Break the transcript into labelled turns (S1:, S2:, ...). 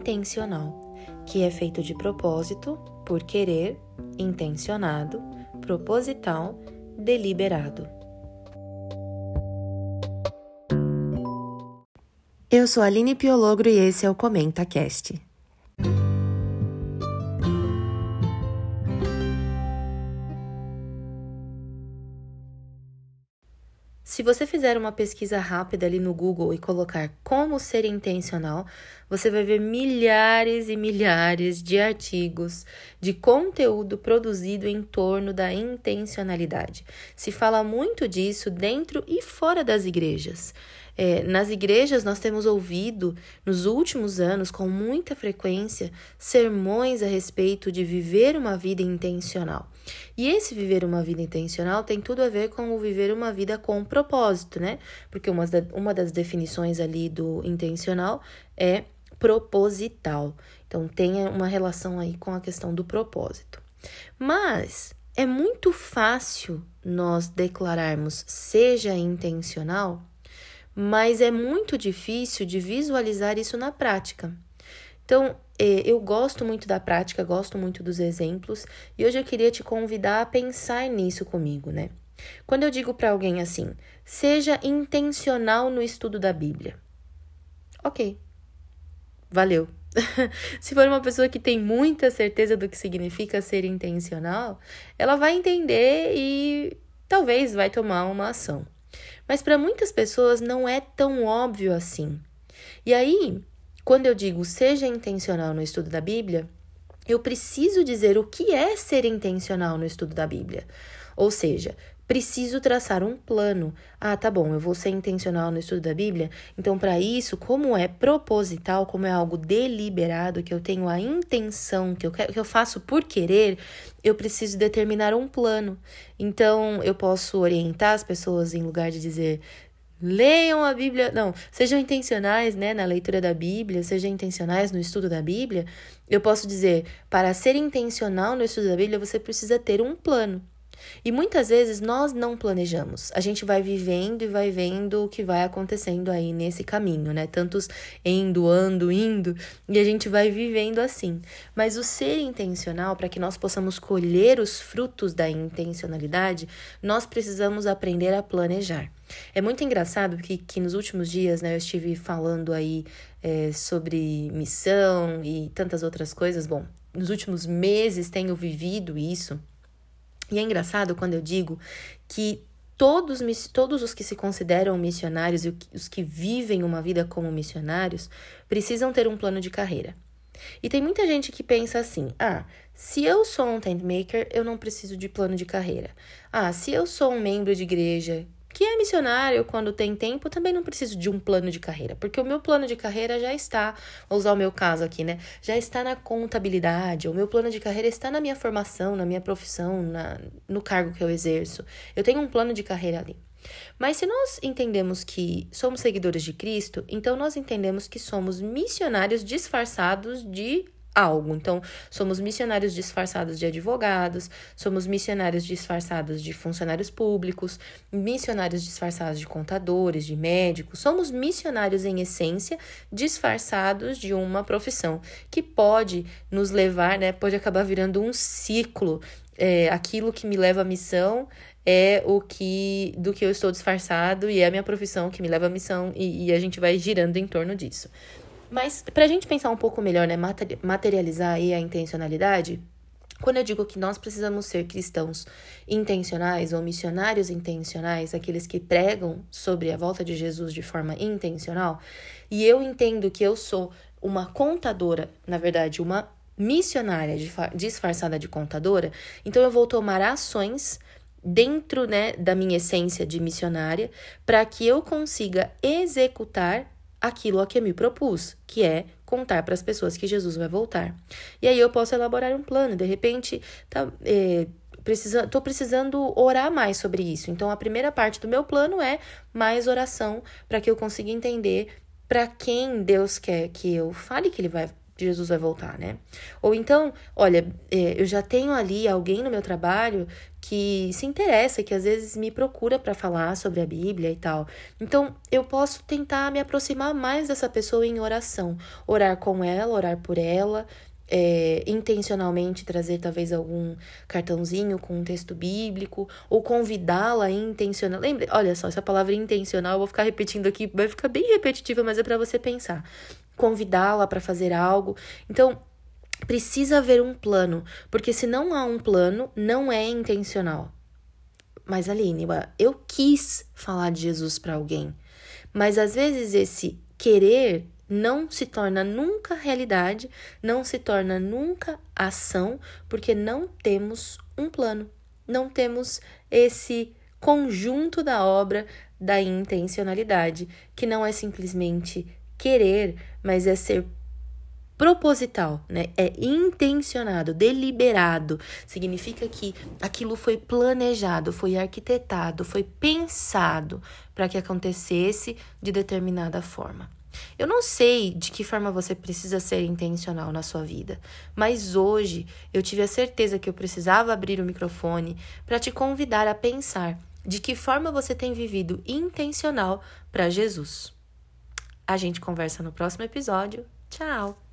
S1: intencional, que é feito de propósito, por querer, intencionado, proposital, deliberado. Eu sou Aline Piologro e esse é o Comenta Cast. Se você fizer uma pesquisa rápida ali no Google e colocar como ser intencional, você vai ver milhares e milhares de artigos de conteúdo produzido em torno da intencionalidade. Se fala muito disso dentro e fora das igrejas. É, nas igrejas, nós temos ouvido, nos últimos anos, com muita frequência, sermões a respeito de viver uma vida intencional. E esse viver uma vida intencional tem tudo a ver com o viver uma vida com propósito, né? Porque uma, uma das definições ali do intencional é proposital. Então, tem uma relação aí com a questão do propósito. Mas é muito fácil nós declararmos seja intencional mas é muito difícil de visualizar isso na prática. Então, é, eu gosto muito da prática, gosto muito dos exemplos, e hoje eu queria te convidar a pensar nisso comigo, né? Quando eu digo para alguém assim, seja intencional no estudo da Bíblia. Ok, valeu. Se for uma pessoa que tem muita certeza do que significa ser intencional, ela vai entender e talvez vai tomar uma ação. Mas para muitas pessoas não é tão óbvio assim. E aí, quando eu digo seja intencional no estudo da Bíblia, eu preciso dizer o que é ser intencional no estudo da Bíblia. Ou seja, preciso traçar um plano. Ah, tá bom, eu vou ser intencional no estudo da Bíblia. Então, para isso, como é proposital, como é algo deliberado, que eu tenho a intenção, que eu, que eu faço por querer, eu preciso determinar um plano. Então, eu posso orientar as pessoas em lugar de dizer Leiam a Bíblia, não, sejam intencionais, né, na leitura da Bíblia, sejam intencionais no estudo da Bíblia. Eu posso dizer, para ser intencional no estudo da Bíblia, você precisa ter um plano. E muitas vezes nós não planejamos. A gente vai vivendo e vai vendo o que vai acontecendo aí nesse caminho, né? Tantos indo, ando, indo, e a gente vai vivendo assim. Mas o ser intencional, para que nós possamos colher os frutos da intencionalidade, nós precisamos aprender a planejar. É muito engraçado que, que nos últimos dias, né, eu estive falando aí é, sobre missão e tantas outras coisas. Bom, nos últimos meses tenho vivido isso. E é engraçado quando eu digo que todos, todos os que se consideram missionários e os que vivem uma vida como missionários precisam ter um plano de carreira. E tem muita gente que pensa assim: ah, se eu sou um tent maker, eu não preciso de plano de carreira. Ah, se eu sou um membro de igreja que é missionário quando tem tempo, também não preciso de um plano de carreira, porque o meu plano de carreira já está, vou usar o meu caso aqui, né? Já está na contabilidade, o meu plano de carreira está na minha formação, na minha profissão, na, no cargo que eu exerço. Eu tenho um plano de carreira ali. Mas se nós entendemos que somos seguidores de Cristo, então nós entendemos que somos missionários disfarçados de algo. Então, somos missionários disfarçados de advogados, somos missionários disfarçados de funcionários públicos, missionários disfarçados de contadores, de médicos. Somos missionários em essência, disfarçados de uma profissão que pode nos levar, né? Pode acabar virando um ciclo. É, aquilo que me leva à missão é o que do que eu estou disfarçado e é a minha profissão que me leva à missão e, e a gente vai girando em torno disso. Mas para a gente pensar um pouco melhor, né, materializar aí a intencionalidade, quando eu digo que nós precisamos ser cristãos intencionais ou missionários intencionais, aqueles que pregam sobre a volta de Jesus de forma intencional, e eu entendo que eu sou uma contadora, na verdade, uma missionária disfarçada de contadora, então eu vou tomar ações dentro né, da minha essência de missionária para que eu consiga executar aquilo a que me propus, que é contar para as pessoas que Jesus vai voltar. E aí eu posso elaborar um plano, de repente, tá, é, precisa, tô precisando orar mais sobre isso. Então a primeira parte do meu plano é mais oração para que eu consiga entender para quem Deus quer que eu fale que ele vai Jesus vai voltar, né? Ou então, olha, é, eu já tenho ali alguém no meu trabalho que se interessa, que às vezes me procura para falar sobre a Bíblia e tal. Então, eu posso tentar me aproximar mais dessa pessoa em oração, orar com ela, orar por ela, é, intencionalmente trazer talvez algum cartãozinho com um texto bíblico, ou convidá-la intencional. Lembre, olha só, essa palavra intencional, eu vou ficar repetindo aqui, vai ficar bem repetitiva, mas é para você pensar. Convidá-la para fazer algo. Então, precisa haver um plano, porque se não há um plano, não é intencional. Mas Aline, eu quis falar de Jesus para alguém, mas às vezes esse querer não se torna nunca realidade, não se torna nunca ação, porque não temos um plano, não temos esse conjunto da obra da intencionalidade, que não é simplesmente querer, mas é ser proposital, né? É intencionado, deliberado. Significa que aquilo foi planejado, foi arquitetado, foi pensado para que acontecesse de determinada forma. Eu não sei de que forma você precisa ser intencional na sua vida, mas hoje eu tive a certeza que eu precisava abrir o microfone para te convidar a pensar de que forma você tem vivido intencional para Jesus. A gente conversa no próximo episódio. Tchau!